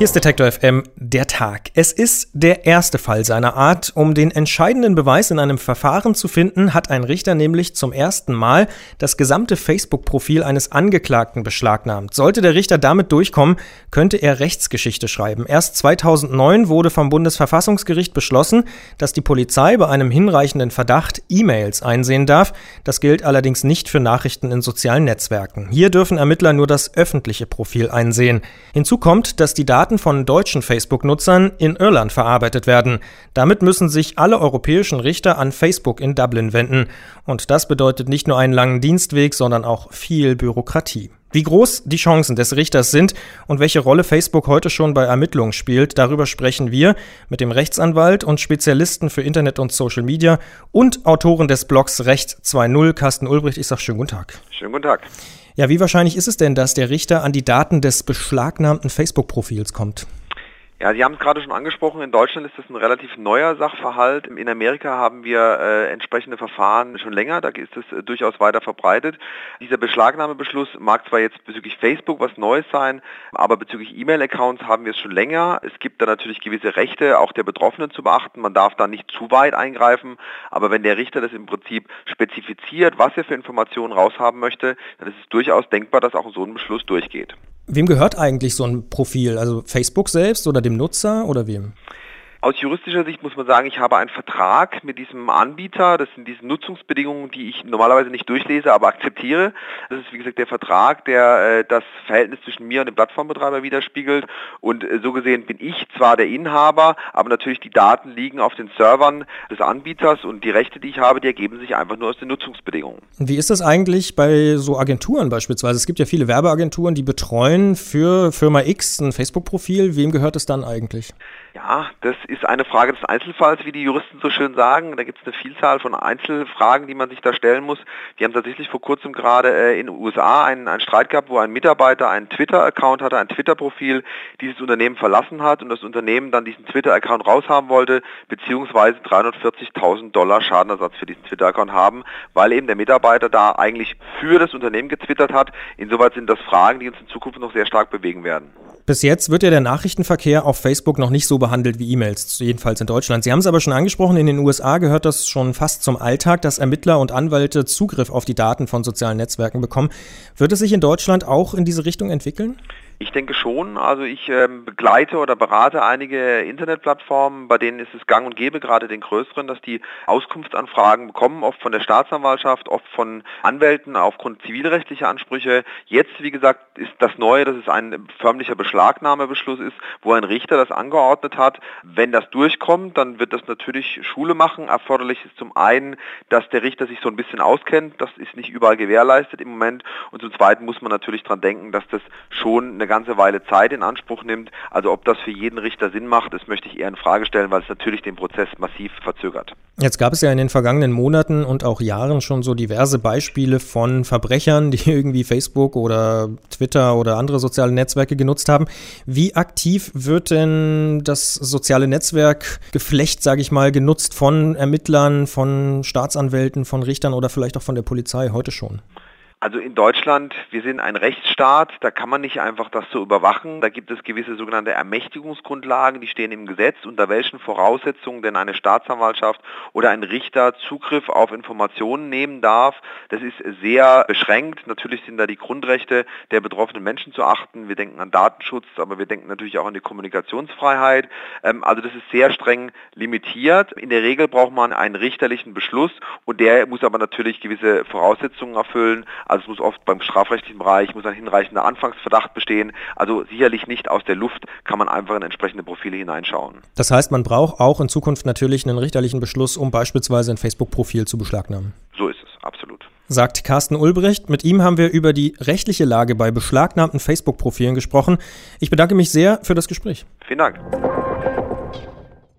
Hier ist Detektor FM, der Tag. Es ist der erste Fall seiner Art. Um den entscheidenden Beweis in einem Verfahren zu finden, hat ein Richter nämlich zum ersten Mal das gesamte Facebook-Profil eines Angeklagten beschlagnahmt. Sollte der Richter damit durchkommen, könnte er Rechtsgeschichte schreiben. Erst 2009 wurde vom Bundesverfassungsgericht beschlossen, dass die Polizei bei einem hinreichenden Verdacht E-Mails einsehen darf. Das gilt allerdings nicht für Nachrichten in sozialen Netzwerken. Hier dürfen Ermittler nur das öffentliche Profil einsehen. Hinzu kommt, dass die Daten Daten von deutschen Facebook-Nutzern in Irland verarbeitet werden. Damit müssen sich alle europäischen Richter an Facebook in Dublin wenden. Und das bedeutet nicht nur einen langen Dienstweg, sondern auch viel Bürokratie. Wie groß die Chancen des Richters sind und welche Rolle Facebook heute schon bei Ermittlungen spielt, darüber sprechen wir mit dem Rechtsanwalt und Spezialisten für Internet und Social Media und Autoren des Blogs Recht 2.0, Carsten Ulbricht. Ich sage schönen guten Tag. Schönen guten Tag. Ja, wie wahrscheinlich ist es denn, dass der Richter an die Daten des beschlagnahmten Facebook-Profils kommt? Ja, Sie haben es gerade schon angesprochen, in Deutschland ist das ein relativ neuer Sachverhalt. In Amerika haben wir äh, entsprechende Verfahren schon länger, da ist es äh, durchaus weiter verbreitet. Dieser Beschlagnahmebeschluss mag zwar jetzt bezüglich Facebook was Neues sein, aber bezüglich E-Mail-Accounts haben wir es schon länger. Es gibt da natürlich gewisse Rechte auch der Betroffenen zu beachten. Man darf da nicht zu weit eingreifen, aber wenn der Richter das im Prinzip spezifiziert, was er für Informationen raushaben möchte, dann ist es durchaus denkbar, dass auch so ein Beschluss durchgeht. Wem gehört eigentlich so ein Profil? Also Facebook selbst oder dem Nutzer oder wem? Aus juristischer Sicht muss man sagen, ich habe einen Vertrag mit diesem Anbieter. Das sind diese Nutzungsbedingungen, die ich normalerweise nicht durchlese, aber akzeptiere. Das ist wie gesagt der Vertrag, der äh, das Verhältnis zwischen mir und dem Plattformbetreiber widerspiegelt. Und äh, so gesehen bin ich zwar der Inhaber, aber natürlich die Daten liegen auf den Servern des Anbieters und die Rechte, die ich habe, die ergeben sich einfach nur aus den Nutzungsbedingungen. Wie ist das eigentlich bei so Agenturen beispielsweise? Es gibt ja viele Werbeagenturen, die betreuen für Firma X ein Facebook-Profil. Wem gehört es dann eigentlich? Ja, das ist eine Frage des Einzelfalls, wie die Juristen so schön sagen. Da gibt es eine Vielzahl von Einzelfragen, die man sich da stellen muss. Wir haben tatsächlich vor kurzem gerade äh, in den USA einen, einen Streit gehabt, wo ein Mitarbeiter einen Twitter-Account hatte, ein Twitter-Profil, dieses Unternehmen verlassen hat und das Unternehmen dann diesen Twitter-Account raushaben wollte, beziehungsweise 340.000 Dollar Schadenersatz für diesen Twitter-Account haben, weil eben der Mitarbeiter da eigentlich für das Unternehmen getwittert hat. Insoweit sind das Fragen, die uns in Zukunft noch sehr stark bewegen werden. Bis jetzt wird ja der Nachrichtenverkehr auf Facebook noch nicht so behandelt wie E-Mails, jedenfalls in Deutschland. Sie haben es aber schon angesprochen, in den USA gehört das schon fast zum Alltag, dass Ermittler und Anwälte Zugriff auf die Daten von sozialen Netzwerken bekommen. Wird es sich in Deutschland auch in diese Richtung entwickeln? Ich denke schon. Also ich ähm, begleite oder berate einige Internetplattformen, bei denen ist es gang und gäbe, gerade den größeren, dass die Auskunftsanfragen bekommen, oft von der Staatsanwaltschaft, oft von Anwälten aufgrund zivilrechtlicher Ansprüche. Jetzt, wie gesagt, ist das Neue, dass es ein förmlicher Beschlagnahmebeschluss ist, wo ein Richter das angeordnet hat. Wenn das durchkommt, dann wird das natürlich Schule machen. Erforderlich ist zum einen, dass der Richter sich so ein bisschen auskennt. Das ist nicht überall gewährleistet im Moment. Und zum Zweiten muss man natürlich dran denken, dass das schon eine ganze Weile Zeit in Anspruch nimmt. Also ob das für jeden Richter Sinn macht, das möchte ich eher in Frage stellen, weil es natürlich den Prozess massiv verzögert. Jetzt gab es ja in den vergangenen Monaten und auch Jahren schon so diverse Beispiele von Verbrechern, die irgendwie Facebook oder Twitter oder andere soziale Netzwerke genutzt haben. Wie aktiv wird denn das soziale Netzwerkgeflecht, sage ich mal, genutzt von Ermittlern, von Staatsanwälten, von Richtern oder vielleicht auch von der Polizei heute schon? Also in Deutschland, wir sind ein Rechtsstaat, da kann man nicht einfach das so überwachen. Da gibt es gewisse sogenannte Ermächtigungsgrundlagen, die stehen im Gesetz, unter welchen Voraussetzungen denn eine Staatsanwaltschaft oder ein Richter Zugriff auf Informationen nehmen darf. Das ist sehr beschränkt. Natürlich sind da die Grundrechte der betroffenen Menschen zu achten. Wir denken an Datenschutz, aber wir denken natürlich auch an die Kommunikationsfreiheit. Ähm, also das ist sehr streng limitiert. In der Regel braucht man einen richterlichen Beschluss und der muss aber natürlich gewisse Voraussetzungen erfüllen. Also es muss oft beim strafrechtlichen Bereich muss ein hinreichender Anfangsverdacht bestehen. Also sicherlich nicht aus der Luft kann man einfach in entsprechende Profile hineinschauen. Das heißt, man braucht auch in Zukunft natürlich einen richterlichen Beschluss, um beispielsweise ein Facebook-Profil zu beschlagnahmen. So ist es, absolut. Sagt Carsten Ulbricht. Mit ihm haben wir über die rechtliche Lage bei beschlagnahmten Facebook-Profilen gesprochen. Ich bedanke mich sehr für das Gespräch. Vielen Dank.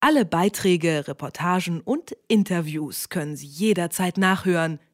Alle Beiträge, Reportagen und Interviews können Sie jederzeit nachhören